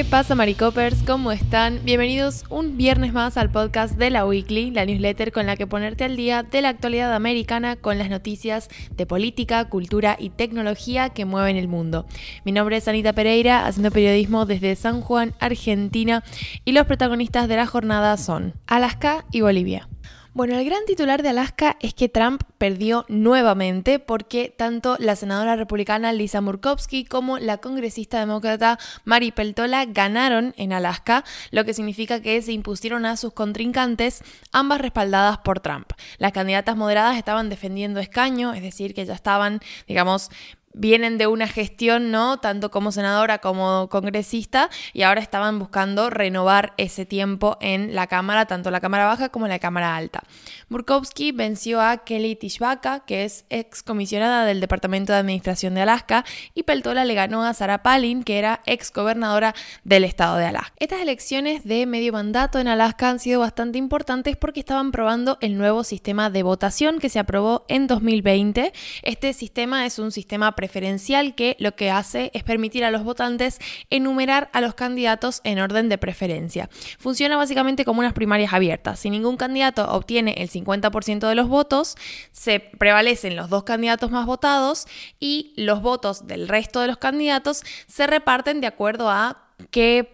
¿Qué pasa, Maricopers? ¿Cómo están? Bienvenidos un viernes más al podcast de la Weekly, la newsletter con la que ponerte al día de la actualidad americana con las noticias de política, cultura y tecnología que mueven el mundo. Mi nombre es Anita Pereira, haciendo periodismo desde San Juan, Argentina, y los protagonistas de la jornada son Alaska y Bolivia. Bueno, el gran titular de Alaska es que Trump perdió nuevamente porque tanto la senadora republicana Lisa Murkowski como la congresista demócrata Mari Peltola ganaron en Alaska, lo que significa que se impusieron a sus contrincantes, ambas respaldadas por Trump. Las candidatas moderadas estaban defendiendo escaño, es decir, que ya estaban, digamos, vienen de una gestión, ¿no? Tanto como senadora como congresista, y ahora estaban buscando renovar ese tiempo en la Cámara, tanto la Cámara Baja como la Cámara Alta. Murkowski venció a Kelly Tishbaka, que es ex comisionada del Departamento de Administración de Alaska, y Peltola le ganó a Sarah Palin, que era ex gobernadora del estado de Alaska. Estas elecciones de medio mandato en Alaska han sido bastante importantes porque estaban probando el nuevo sistema de votación que se aprobó en 2020. Este sistema es un sistema preferencial que lo que hace es permitir a los votantes enumerar a los candidatos en orden de preferencia. Funciona básicamente como unas primarias abiertas. Si ningún candidato obtiene el 50% de los votos, se prevalecen los dos candidatos más votados y los votos del resto de los candidatos se reparten de acuerdo a qué,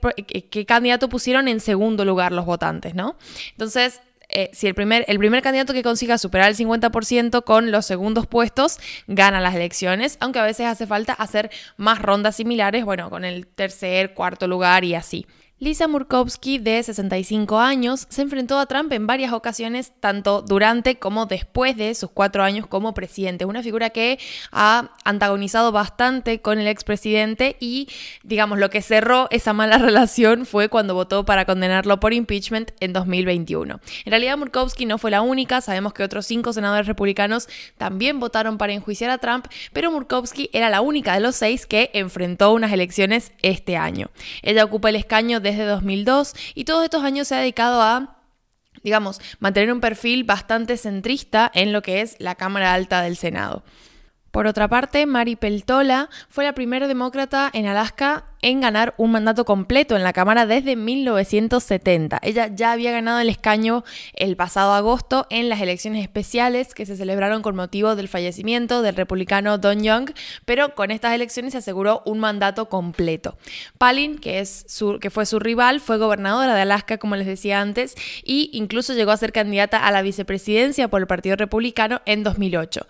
candidato pusieron en segundo lugar los votantes, ¿no? Entonces, eh, si el primer, el primer candidato que consiga superar el 50% con los segundos puestos gana las elecciones, aunque a veces hace falta hacer más rondas similares, bueno, con el tercer, cuarto lugar y así. Lisa Murkowski, de 65 años, se enfrentó a Trump en varias ocasiones, tanto durante como después de sus cuatro años como presidente. Una figura que ha antagonizado bastante con el expresidente y, digamos, lo que cerró esa mala relación fue cuando votó para condenarlo por impeachment en 2021. En realidad, Murkowski no fue la única. Sabemos que otros cinco senadores republicanos también votaron para enjuiciar a Trump, pero Murkowski era la única de los seis que enfrentó unas elecciones este año. Ella ocupa el escaño desde 2002 y todos estos años se ha dedicado a digamos, mantener un perfil bastante centrista en lo que es la Cámara Alta del Senado. Por otra parte, Mari Peltola fue la primera demócrata en Alaska en ganar un mandato completo en la Cámara desde 1970. Ella ya había ganado el escaño el pasado agosto en las elecciones especiales que se celebraron con motivo del fallecimiento del republicano Don Young, pero con estas elecciones se aseguró un mandato completo. Palin, que, que fue su rival, fue gobernadora de Alaska, como les decía antes, e incluso llegó a ser candidata a la vicepresidencia por el Partido Republicano en 2008.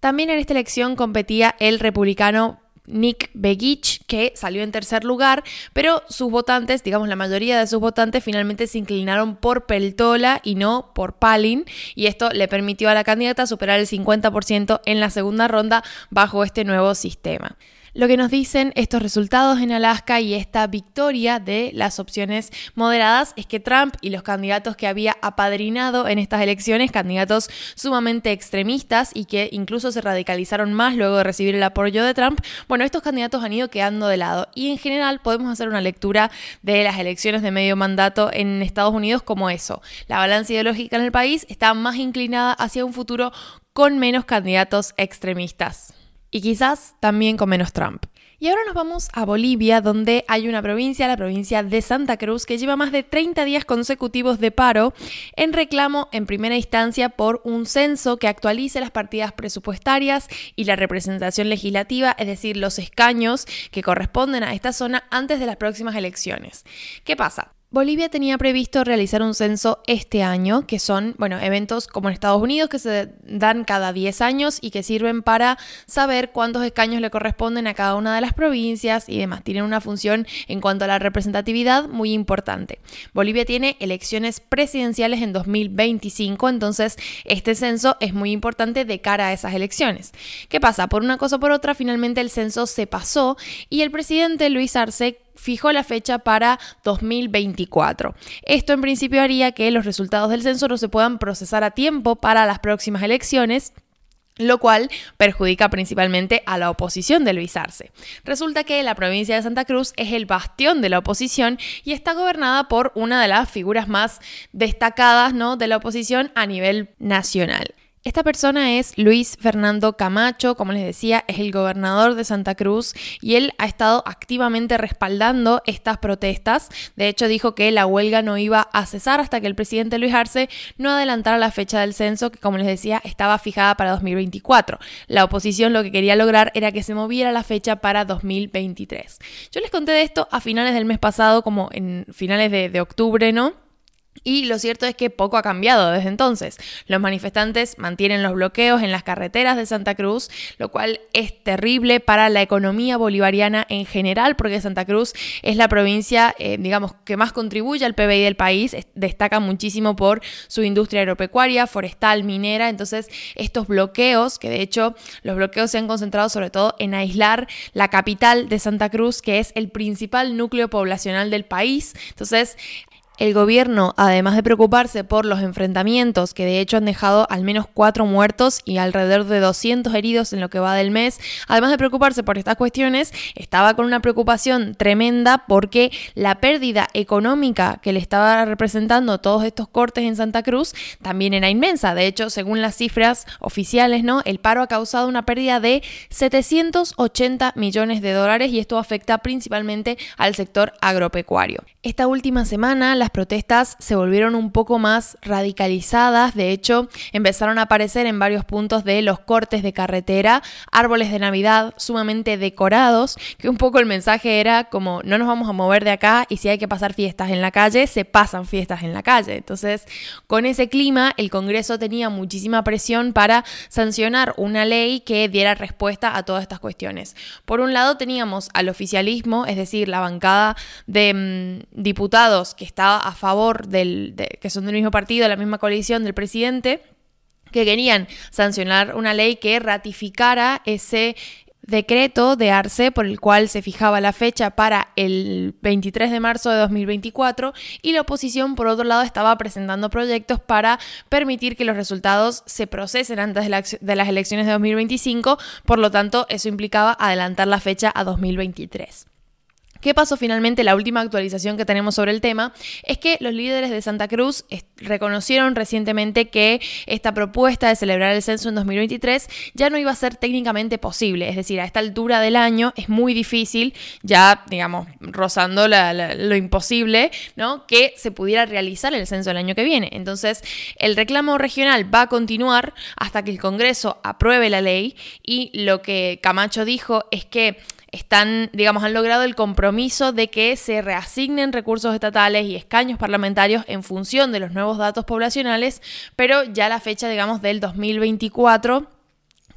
También en esta elección competía el republicano Nick Begich, que salió en tercer lugar, pero sus votantes, digamos la mayoría de sus votantes, finalmente se inclinaron por Peltola y no por Palin, y esto le permitió a la candidata superar el 50% en la segunda ronda bajo este nuevo sistema. Lo que nos dicen estos resultados en Alaska y esta victoria de las opciones moderadas es que Trump y los candidatos que había apadrinado en estas elecciones, candidatos sumamente extremistas y que incluso se radicalizaron más luego de recibir el apoyo de Trump, bueno, estos candidatos han ido quedando de lado y en general podemos hacer una lectura de las elecciones de medio mandato en Estados Unidos como eso. La balanza ideológica en el país está más inclinada hacia un futuro con menos candidatos extremistas y quizás también con menos Trump. Y ahora nos vamos a Bolivia, donde hay una provincia, la provincia de Santa Cruz, que lleva más de 30 días consecutivos de paro en reclamo en primera instancia por un censo que actualice las partidas presupuestarias y la representación legislativa, es decir, los escaños que corresponden a esta zona antes de las próximas elecciones. ¿Qué pasa? Bolivia tenía previsto realizar un censo este año, que son, bueno, eventos como en Estados Unidos que se dan cada 10 años y que sirven para saber cuántos escaños le corresponden a cada una de las provincias y demás. Tienen una función en cuanto a la representatividad muy importante. Bolivia tiene elecciones presidenciales en 2025, entonces este censo es muy importante de cara a esas elecciones. ¿Qué pasa? Por una cosa o por otra, finalmente el censo se pasó y el presidente Luis Arce fijó la fecha para 2024. Esto en principio haría que los resultados del censo no se puedan procesar a tiempo para las próximas elecciones lo cual perjudica principalmente a la oposición de Luis. Resulta que la provincia de Santa Cruz es el bastión de la oposición y está gobernada por una de las figuras más destacadas ¿no? de la oposición a nivel nacional. Esta persona es Luis Fernando Camacho, como les decía, es el gobernador de Santa Cruz y él ha estado activamente respaldando estas protestas. De hecho, dijo que la huelga no iba a cesar hasta que el presidente Luis Arce no adelantara la fecha del censo, que como les decía, estaba fijada para 2024. La oposición lo que quería lograr era que se moviera la fecha para 2023. Yo les conté de esto a finales del mes pasado, como en finales de, de octubre, ¿no? Y lo cierto es que poco ha cambiado desde entonces. Los manifestantes mantienen los bloqueos en las carreteras de Santa Cruz, lo cual es terrible para la economía bolivariana en general, porque Santa Cruz es la provincia, eh, digamos, que más contribuye al PBI del país, destaca muchísimo por su industria agropecuaria, forestal, minera. Entonces, estos bloqueos, que de hecho los bloqueos se han concentrado sobre todo en aislar la capital de Santa Cruz, que es el principal núcleo poblacional del país. Entonces, el gobierno, además de preocuparse por los enfrentamientos, que de hecho han dejado al menos cuatro muertos y alrededor de 200 heridos en lo que va del mes, además de preocuparse por estas cuestiones, estaba con una preocupación tremenda porque la pérdida económica que le estaba representando todos estos cortes en Santa Cruz también era inmensa. De hecho, según las cifras oficiales, ¿no? El paro ha causado una pérdida de 780 millones de dólares y esto afecta principalmente al sector agropecuario. Esta última semana las protestas se volvieron un poco más radicalizadas, de hecho empezaron a aparecer en varios puntos de los cortes de carretera, árboles de Navidad sumamente decorados, que un poco el mensaje era como no nos vamos a mover de acá y si hay que pasar fiestas en la calle, se pasan fiestas en la calle. Entonces, con ese clima, el Congreso tenía muchísima presión para sancionar una ley que diera respuesta a todas estas cuestiones. Por un lado teníamos al oficialismo, es decir, la bancada de mm, diputados que estaba a favor del, que son del mismo partido, de la misma coalición del presidente, que querían sancionar una ley que ratificara ese decreto de Arce por el cual se fijaba la fecha para el 23 de marzo de 2024 y la oposición por otro lado estaba presentando proyectos para permitir que los resultados se procesen antes de, de las elecciones de 2025, por lo tanto eso implicaba adelantar la fecha a 2023. ¿Qué pasó finalmente? La última actualización que tenemos sobre el tema es que los líderes de Santa Cruz reconocieron recientemente que esta propuesta de celebrar el censo en 2023 ya no iba a ser técnicamente posible. Es decir, a esta altura del año es muy difícil, ya digamos, rozando lo imposible, ¿no? Que se pudiera realizar el censo el año que viene. Entonces, el reclamo regional va a continuar hasta que el Congreso apruebe la ley y lo que Camacho dijo es que están, digamos, han logrado el compromiso de que se reasignen recursos estatales y escaños parlamentarios en función de los nuevos datos poblacionales, pero ya la fecha, digamos, del 2024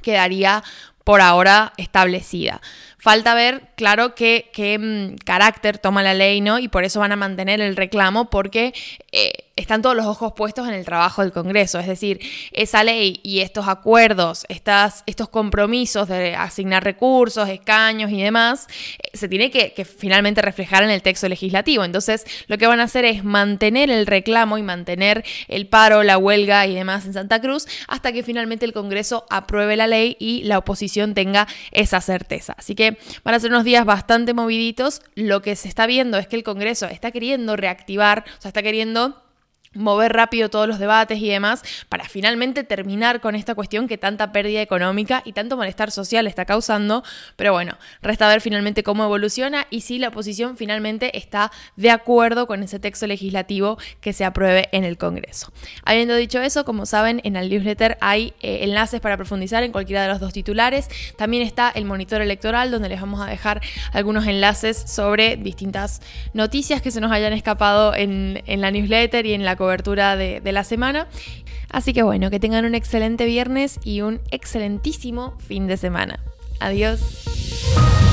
quedaría por ahora establecida. Falta ver, claro, qué, qué mm, carácter toma la ley, ¿no? Y por eso van a mantener el reclamo, porque eh, están todos los ojos puestos en el trabajo del Congreso. Es decir, esa ley y estos acuerdos, estas, estos compromisos de asignar recursos, escaños y demás, eh, se tiene que, que, finalmente reflejar en el texto legislativo. Entonces, lo que van a hacer es mantener el reclamo y mantener el paro, la huelga y demás en Santa Cruz hasta que finalmente el Congreso apruebe la ley y la oposición tenga esa certeza. Así que van a ser unos días bastante moviditos. Lo que se está viendo es que el Congreso está queriendo reactivar, o sea, está queriendo mover rápido todos los debates y demás para finalmente terminar con esta cuestión que tanta pérdida económica y tanto malestar social está causando. Pero bueno, resta ver finalmente cómo evoluciona y si la oposición finalmente está de acuerdo con ese texto legislativo que se apruebe en el Congreso. Habiendo dicho eso, como saben, en el newsletter hay eh, enlaces para profundizar en cualquiera de los dos titulares. También está el monitor electoral donde les vamos a dejar algunos enlaces sobre distintas noticias que se nos hayan escapado en, en la newsletter y en la cobertura de, de la semana. Así que bueno, que tengan un excelente viernes y un excelentísimo fin de semana. Adiós.